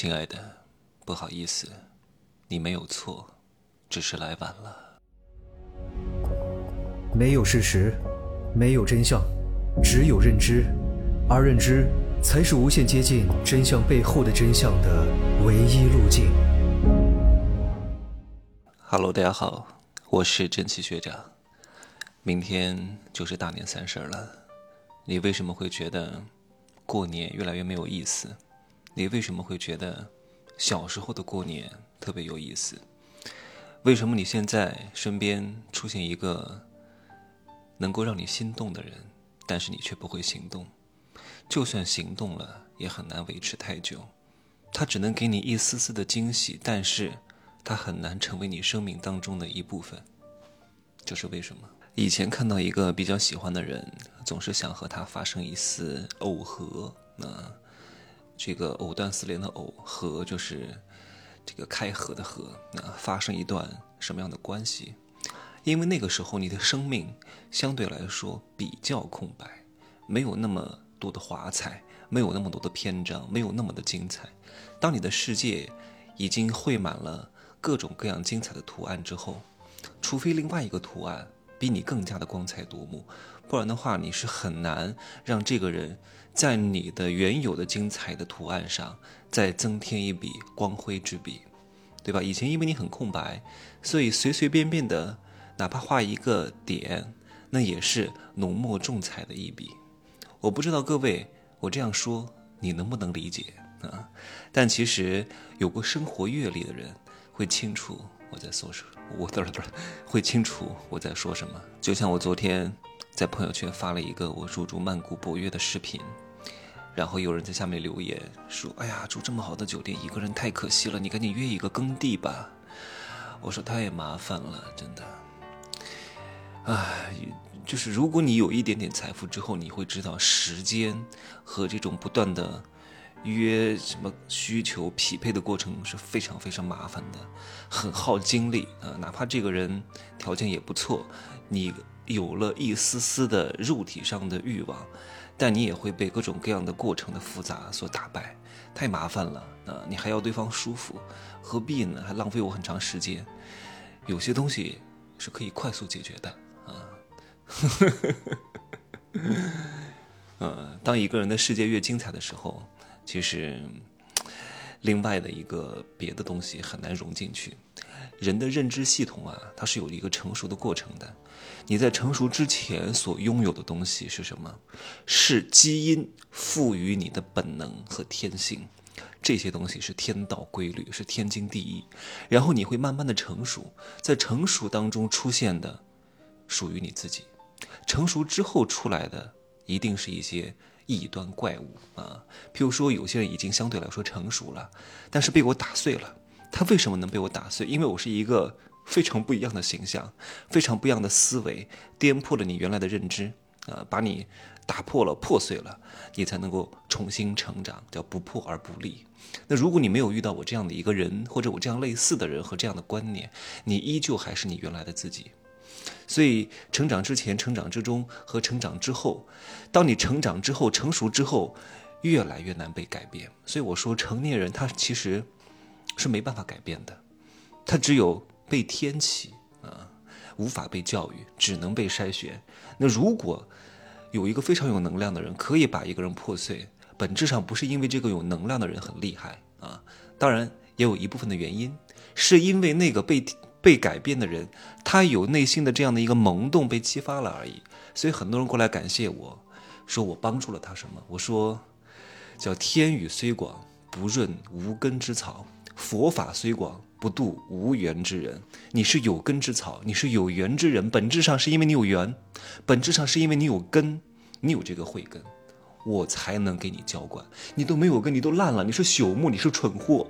亲爱的，不好意思，你没有错，只是来晚了。没有事实，没有真相，只有认知，而认知才是无限接近真相背后的真相的唯一路径。Hello，大家好，我是真奇学长。明天就是大年三十了，你为什么会觉得过年越来越没有意思？你为什么会觉得小时候的过年特别有意思？为什么你现在身边出现一个能够让你心动的人，但是你却不会行动？就算行动了，也很难维持太久。他只能给你一丝丝的惊喜，但是他很难成为你生命当中的一部分。这是为什么？以前看到一个比较喜欢的人，总是想和他发生一丝耦合。那。这个藕断丝连的藕和就是这个开合的合，那发生一段什么样的关系？因为那个时候你的生命相对来说比较空白，没有那么多的华彩，没有那么多的篇章，没有那么的精彩。当你的世界已经绘满了各种各样精彩的图案之后，除非另外一个图案比你更加的光彩夺目，不然的话你是很难让这个人。在你的原有的精彩的图案上，再增添一笔光辉之笔，对吧？以前因为你很空白，所以随随便便的，哪怕画一个点，那也是浓墨重彩的一笔。我不知道各位，我这样说你能不能理解啊？但其实有过生活阅历的人会清楚我在说什么，我嘚嘚会清楚我在说什么。就像我昨天。在朋友圈发了一个我入住曼谷博悦的视频，然后有人在下面留言说：“哎呀，住这么好的酒店，一个人太可惜了，你赶紧约一个耕地吧。”我说太麻烦了，真的。唉，就是如果你有一点点财富之后，你会知道时间和这种不断的约什么需求匹配的过程是非常非常麻烦的，很耗精力啊。哪怕这个人条件也不错，你。有了一丝丝的肉体上的欲望，但你也会被各种各样的过程的复杂所打败，太麻烦了啊！你还要对方舒服，何必呢？还浪费我很长时间。有些东西是可以快速解决的啊。嗯，当一个人的世界越精彩的时候，其实另外的一个别的东西很难融进去。人的认知系统啊，它是有一个成熟的过程的。你在成熟之前所拥有的东西是什么？是基因赋予你的本能和天性，这些东西是天道规律，是天经地义。然后你会慢慢的成熟，在成熟当中出现的，属于你自己。成熟之后出来的，一定是一些异端怪物啊。譬如说，有些人已经相对来说成熟了，但是被我打碎了。他为什么能被我打碎？因为我是一个。非常不一样的形象，非常不一样的思维，颠覆了你原来的认知，啊，把你打破了、破碎了，你才能够重新成长，叫不破而不立。那如果你没有遇到我这样的一个人，或者我这样类似的人和这样的观念，你依旧还是你原来的自己。所以，成长之前、成长之中和成长之后，当你成长之后、成熟之后，越来越难被改变。所以我说，成年人他其实是没办法改变的，他只有。被天启啊，无法被教育，只能被筛选。那如果有一个非常有能量的人，可以把一个人破碎，本质上不是因为这个有能量的人很厉害啊，当然也有一部分的原因，是因为那个被被改变的人，他有内心的这样的一个萌动被激发了而已。所以很多人过来感谢我，说我帮助了他什么？我说，叫天宇虽广，不润无根之草；佛法虽广。不渡无缘之人，你是有根之草，你是有缘之人，本质上是因为你有缘，本质上是因为你有根，你有这个慧根，我才能给你浇灌。你都没有根，你都烂了，你是朽木，你是蠢货，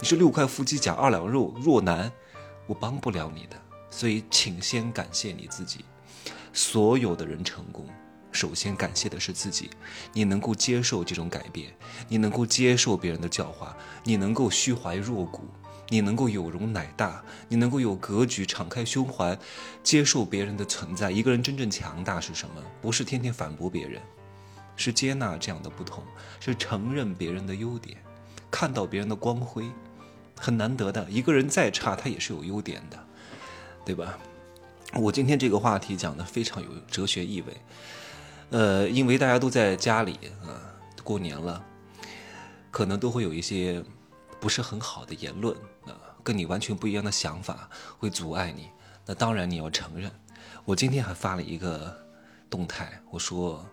你是六块腹肌加二两肉弱男，我帮不了你的。所以，请先感谢你自己。所有的人成功，首先感谢的是自己。你能够接受这种改变，你能够接受别人的教化，你能够虚怀若谷。你能够有容乃大，你能够有格局，敞开胸怀，接受别人的存在。一个人真正强大是什么？不是天天反驳别人，是接纳这样的不同，是承认别人的优点。看到别人的光辉，很难得的。一个人再差，他也是有优点的，对吧？我今天这个话题讲的非常有哲学意味，呃，因为大家都在家里啊，过年了，可能都会有一些不是很好的言论啊，跟你完全不一样的想法会阻碍你。那当然你要承认。我今天还发了一个动态，我说，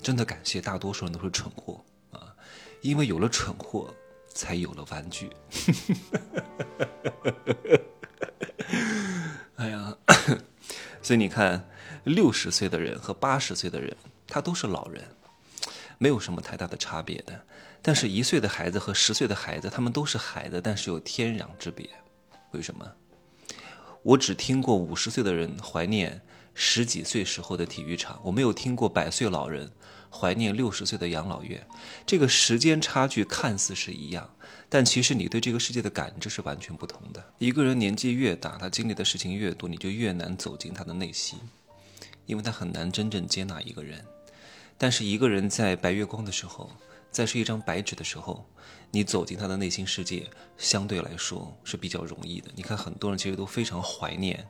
真的感谢大多数人都是蠢货啊，因为有了蠢货，才有了玩具。哎呀。所以你看，六十岁的人和八十岁的人，他都是老人，没有什么太大的差别的。但是，一岁的孩子和十岁的孩子，他们都是孩子，但是有天壤之别。为什么？我只听过五十岁的人怀念十几岁时候的体育场，我没有听过百岁老人怀念六十岁的养老院。这个时间差距看似是一样。但其实你对这个世界的感知是完全不同的。一个人年纪越大，他经历的事情越多，你就越难走进他的内心，因为他很难真正接纳一个人。但是一个人在白月光的时候，在是一张白纸的时候，你走进他的内心世界，相对来说是比较容易的。你看，很多人其实都非常怀念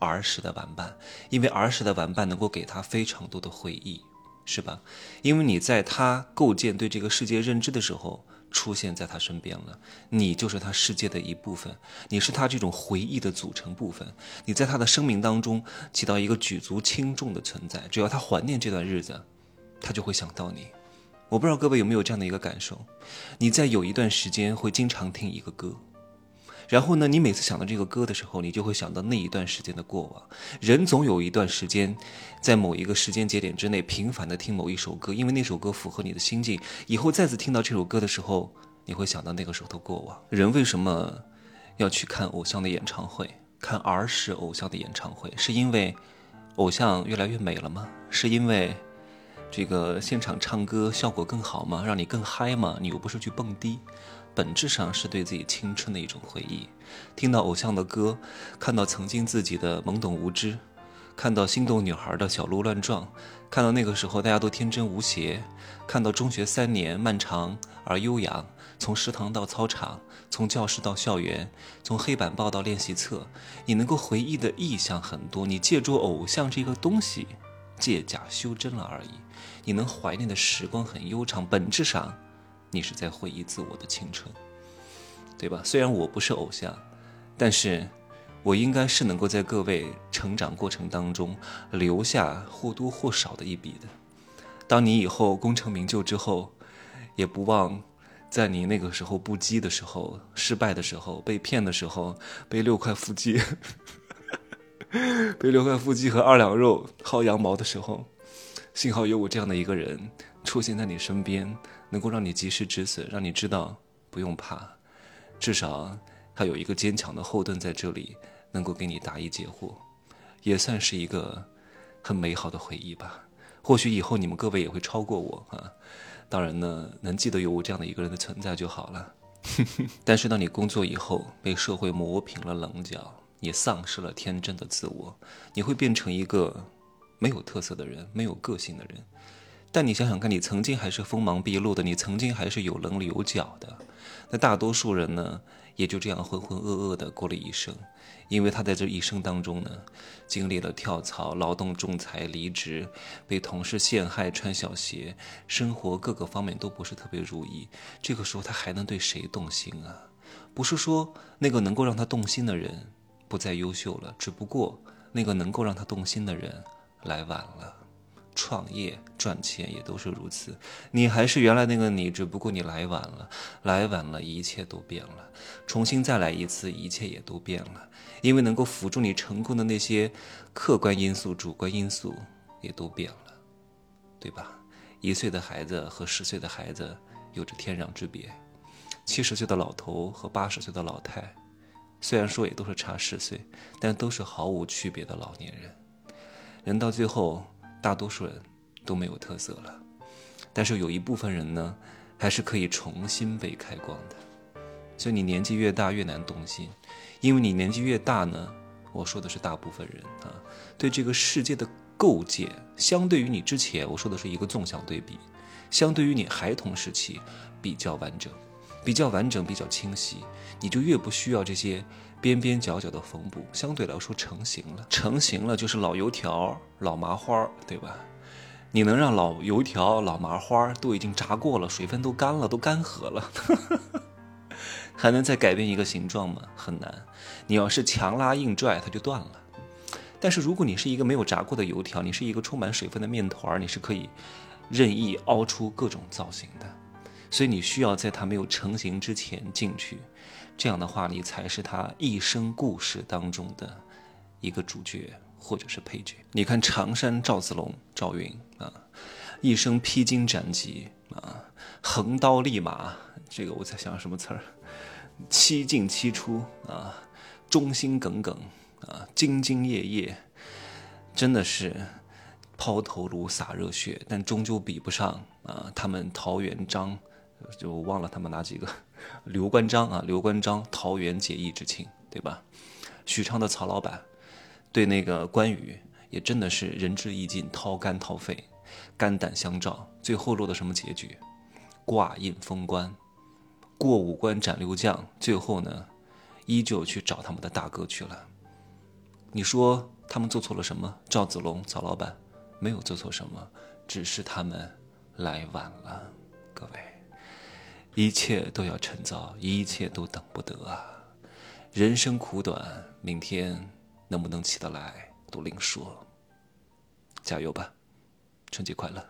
儿时的玩伴，因为儿时的玩伴能够给他非常多的回忆，是吧？因为你在他构建对这个世界认知的时候。出现在他身边了，你就是他世界的一部分，你是他这种回忆的组成部分，你在他的生命当中起到一个举足轻重的存在。只要他怀念这段日子，他就会想到你。我不知道各位有没有这样的一个感受，你在有一段时间会经常听一个歌。然后呢，你每次想到这个歌的时候，你就会想到那一段时间的过往。人总有一段时间，在某一个时间节点之内频繁的听某一首歌，因为那首歌符合你的心境。以后再次听到这首歌的时候，你会想到那个时候的过往。人为什么要去看偶像的演唱会，看儿时偶像的演唱会？是因为偶像越来越美了吗？是因为这个现场唱歌效果更好吗？让你更嗨吗？你又不是去蹦迪。本质上是对自己青春的一种回忆，听到偶像的歌，看到曾经自己的懵懂无知，看到心动女孩的小鹿乱撞，看到那个时候大家都天真无邪，看到中学三年漫长而悠扬，从食堂到操场，从教室到校园，从黑板报到练习册，你能够回忆的意象很多。你借助偶像这个东西，借假修真了而已。你能怀念的时光很悠长，本质上。你是在回忆自我的青春，对吧？虽然我不是偶像，但是我应该是能够在各位成长过程当中留下或多或少的一笔的。当你以后功成名就之后，也不忘在你那个时候不羁的时候、失败的时候、被骗的时候、被六块腹肌、被六块腹肌和二两肉薅羊毛的时候，幸好有我这样的一个人出现在你身边。能够让你及时止损，让你知道不用怕，至少他有一个坚强的后盾在这里，能够给你答疑解惑，也算是一个很美好的回忆吧。或许以后你们各位也会超过我啊！当然呢，能记得有我这样的一个人的存在就好了。但是当你工作以后，被社会磨平了棱角，也丧失了天真的自我，你会变成一个没有特色的人，没有个性的人。但你想想看，你曾经还是锋芒毕露的，你曾经还是有棱有角的。那大多数人呢，也就这样浑浑噩噩的过了一生，因为他在这一生当中呢，经历了跳槽、劳动仲裁、离职、被同事陷害、穿小鞋，生活各个方面都不是特别如意。这个时候他还能对谁动心啊？不是说那个能够让他动心的人不再优秀了，只不过那个能够让他动心的人来晚了。创业赚钱也都是如此，你还是原来那个你，只不过你来晚了，来晚了，一切都变了，重新再来一次，一切也都变了，因为能够辅助你成功的那些客观因素、主观因素也都变了，对吧？一岁的孩子和十岁的孩子有着天壤之别，七十岁的老头和八十岁的老太，虽然说也都是差十岁，但都是毫无区别的老年人，人到最后。大多数人都没有特色了，但是有一部分人呢，还是可以重新被开光的。所以你年纪越大越难动心，因为你年纪越大呢，我说的是大部分人啊，对这个世界的构建，相对于你之前，我说的是一个纵向对比，相对于你孩童时期比较完整，比较完整、比较清晰，你就越不需要这些边边角角的缝补，相对来说成型了。成型了就是老油条、老麻花，对吧？你能让老油条、老麻花都已经炸过了，水分都干了，都干涸了，还能再改变一个形状吗？很难。你要是强拉硬拽，它就断了。但是如果你是一个没有炸过的油条，你是一个充满水分的面团，你是可以任意凹出各种造型的。所以你需要在他没有成型之前进去，这样的话，你才是他一生故事当中的一个主角或者是配角。你看常山赵子龙、赵云啊，一生披荆斩棘啊，横刀立马，这个我在想什么词儿？七进七出啊，忠心耿耿啊，兢兢业业，真的是抛头颅洒热血，但终究比不上啊，他们桃园张。就忘了他们哪几个，刘关张啊，刘关张桃园结义之情，对吧？许昌的曹老板对那个关羽也真的是仁至义尽，掏肝掏肺，肝胆相照，最后落的什么结局？挂印封官，过五关斩六将，最后呢，依旧去找他们的大哥去了。你说他们做错了什么？赵子龙、曹老板没有做错什么，只是他们来晚了，各位。一切都要趁早，一切都等不得啊！人生苦短，明天能不能起得来都另说。加油吧，春节快乐！